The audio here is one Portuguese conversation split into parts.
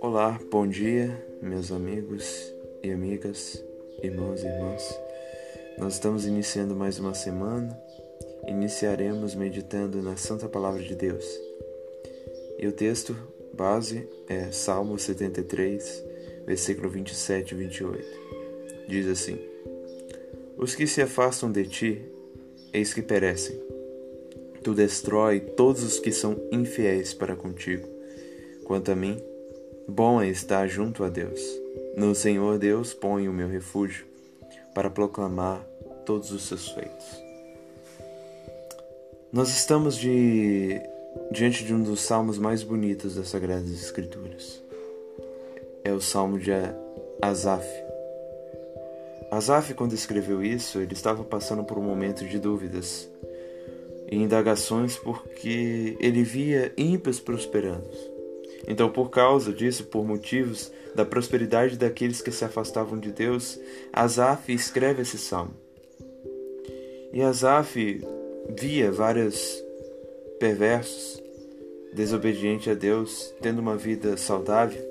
Olá, bom dia, meus amigos e amigas, irmãos e irmãs. Nós estamos iniciando mais uma semana. Iniciaremos meditando na Santa Palavra de Deus. E o texto base é Salmo 73, versículo 27 e 28. Diz assim: Os que se afastam de ti, eis que perecem. Tu destrói todos os que são infiéis para contigo. Quanto a mim, Bom é estar junto a Deus. No Senhor Deus ponho o meu refúgio para proclamar todos os seus feitos. Nós estamos de, diante de um dos salmos mais bonitos das Sagradas Escrituras. É o salmo de Asaf. Asaf, quando escreveu isso, ele estava passando por um momento de dúvidas e indagações porque ele via ímpios prosperando então, por causa disso, por motivos da prosperidade daqueles que se afastavam de Deus, Asaf escreve esse salmo. E Asaf via vários perversos, desobedientes a Deus, tendo uma vida saudável.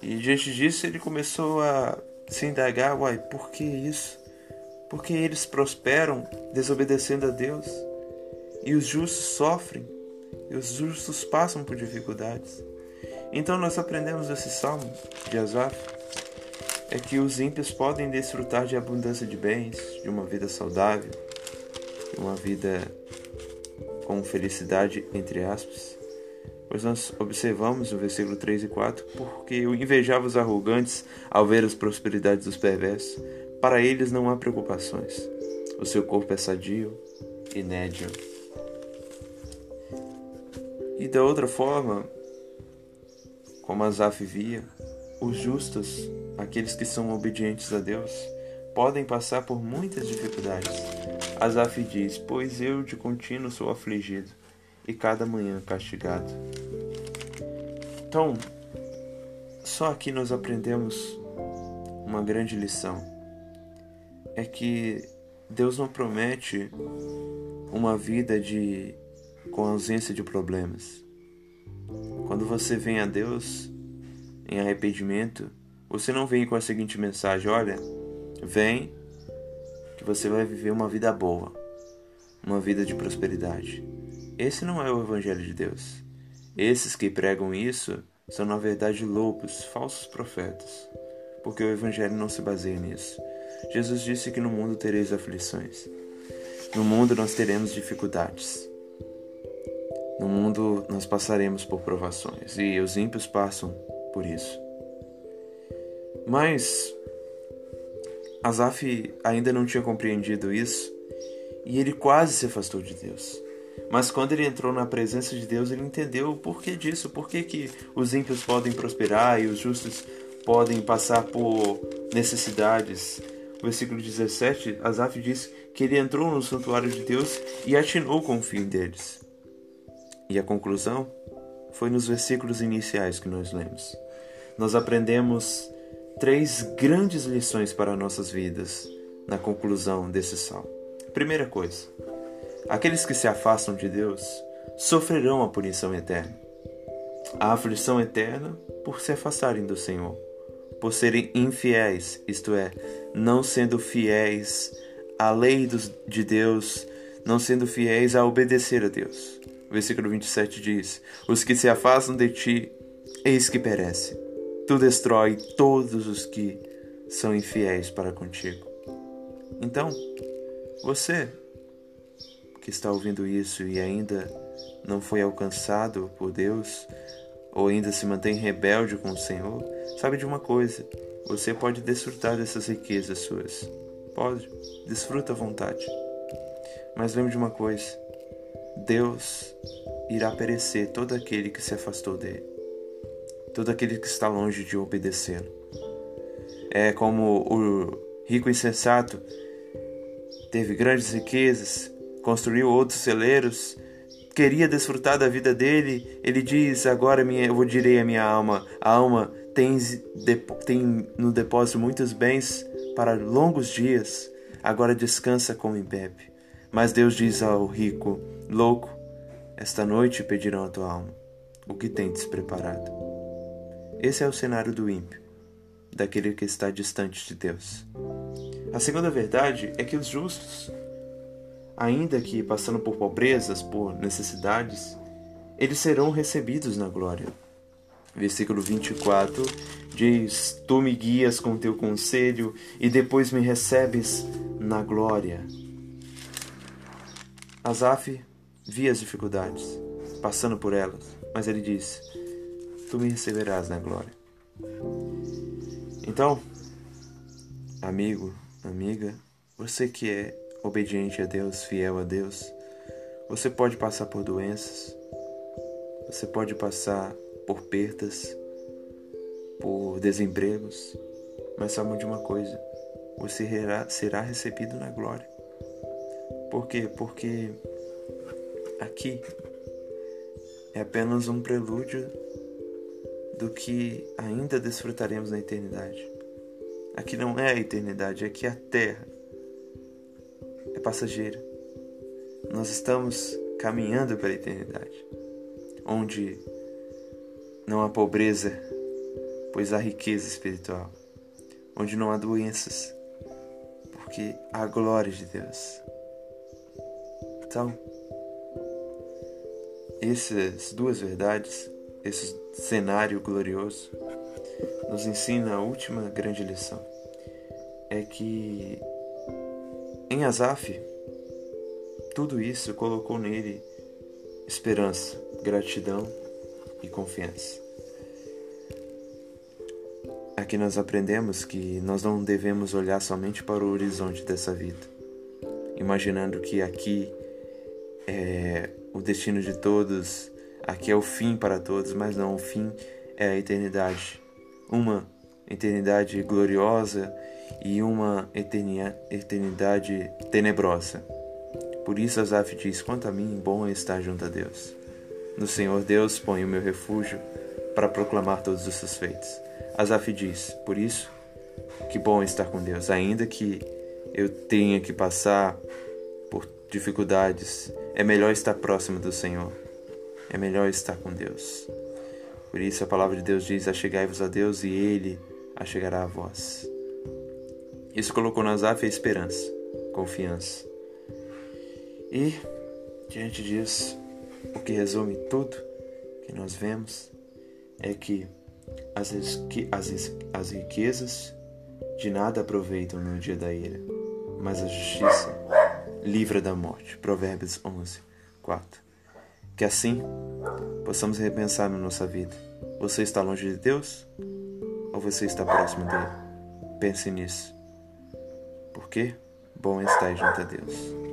E diante disso ele começou a se indagar, uai, por que isso? Porque eles prosperam desobedecendo a Deus e os justos sofrem e os justos passam por dificuldades. Então nós aprendemos esse salmo de Asaf é que os ímpios podem desfrutar de abundância de bens, de uma vida saudável, de uma vida com felicidade, entre aspas. Pois nós observamos no versículo 3 e 4, porque eu invejava os arrogantes ao ver as prosperidades dos perversos. Para eles não há preocupações. O seu corpo é sadio e nédio. E da outra forma, como Asaf via, os justos, aqueles que são obedientes a Deus, podem passar por muitas dificuldades. Asaf diz: Pois eu de contínuo sou afligido e cada manhã castigado. Então, só aqui nós aprendemos uma grande lição: é que Deus não promete uma vida de com ausência de problemas. Quando você vem a Deus em arrependimento, você não vem com a seguinte mensagem: olha, vem que você vai viver uma vida boa, uma vida de prosperidade. Esse não é o Evangelho de Deus. Esses que pregam isso são, na verdade, lobos, falsos profetas, porque o Evangelho não se baseia nisso. Jesus disse que no mundo tereis aflições. No mundo nós teremos dificuldades. No mundo nós passaremos por provações e os ímpios passam por isso. Mas Asaf ainda não tinha compreendido isso e ele quase se afastou de Deus. Mas quando ele entrou na presença de Deus, ele entendeu o porquê disso, por que os ímpios podem prosperar e os justos podem passar por necessidades. Versículo 17, Asaf diz que ele entrou no santuário de Deus e atinou com o fim deles. E a conclusão foi nos versículos iniciais que nós lemos. Nós aprendemos três grandes lições para nossas vidas na conclusão desse salmo. Primeira coisa: aqueles que se afastam de Deus sofrerão a punição eterna. A aflição eterna por se afastarem do Senhor, por serem infiéis, isto é, não sendo fiéis à lei de Deus, não sendo fiéis a obedecer a Deus versículo 27 diz: Os que se afastam de ti, eis que perecem. Tu destrói todos os que são infiéis para contigo. Então, você que está ouvindo isso e ainda não foi alcançado por Deus, ou ainda se mantém rebelde com o Senhor, sabe de uma coisa: você pode desfrutar dessas riquezas suas. Pode, desfruta à vontade. Mas lembre de uma coisa: Deus irá perecer todo aquele que se afastou dele, todo aquele que está longe de obedecê-lo. É como o rico insensato teve grandes riquezas, construiu outros celeiros, queria desfrutar da vida dele. Ele diz: Agora minha, eu direi a minha alma: a alma tem, tem no depósito muitos bens para longos dias, agora descansa como em bebe. Mas Deus diz ao rico: Louco, esta noite pedirão a tua alma. O que tens preparado? Esse é o cenário do ímpio, daquele que está distante de Deus. A segunda verdade é que os justos, ainda que passando por pobrezas, por necessidades, eles serão recebidos na glória. Versículo 24 diz: Tu me guias com teu conselho e depois me recebes na glória. Asaf via as dificuldades, passando por elas, mas ele diz: Tu me receberás na glória. Então, amigo, amiga, você que é obediente a Deus, fiel a Deus, você pode passar por doenças, você pode passar por perdas, por desempregos, mas saiba de uma coisa: você será recebido na glória. Por quê? Porque aqui é apenas um prelúdio do que ainda desfrutaremos na eternidade. Aqui não é a eternidade, aqui é a terra. Passageira. Nós estamos caminhando para a eternidade, onde não há pobreza, pois há riqueza espiritual, onde não há doenças, porque há glória de Deus. Então, essas duas verdades, esse cenário glorioso, nos ensina a última grande lição. É que em Asaf, tudo isso colocou nele esperança, gratidão e confiança. Aqui nós aprendemos que nós não devemos olhar somente para o horizonte dessa vida, imaginando que aqui é o destino de todos, aqui é o fim para todos, mas não, o fim é a eternidade. Uma eternidade gloriosa e uma eternidade tenebrosa. Por isso Asaf diz: Quanto a mim, bom é estar junto a Deus. No Senhor Deus ponho o meu refúgio para proclamar todos os seus feitos. Asaf diz: Por isso, que bom é estar com Deus, ainda que eu tenha que passar por dificuldades, é melhor estar próximo do Senhor. É melhor estar com Deus. Por isso a palavra de Deus diz: Achegai-vos a Deus e Ele achegará a vós. Isso colocou na Asaf a esperança, confiança. E, diante disso, o que resume tudo que nós vemos é que as, as, as riquezas de nada aproveitam no dia da ira, mas a justiça livra da morte. Provérbios 11, 4. Que assim possamos repensar na nossa vida. Você está longe de Deus ou você está próximo dele? Pense nisso. Porque bom estar junto a Deus.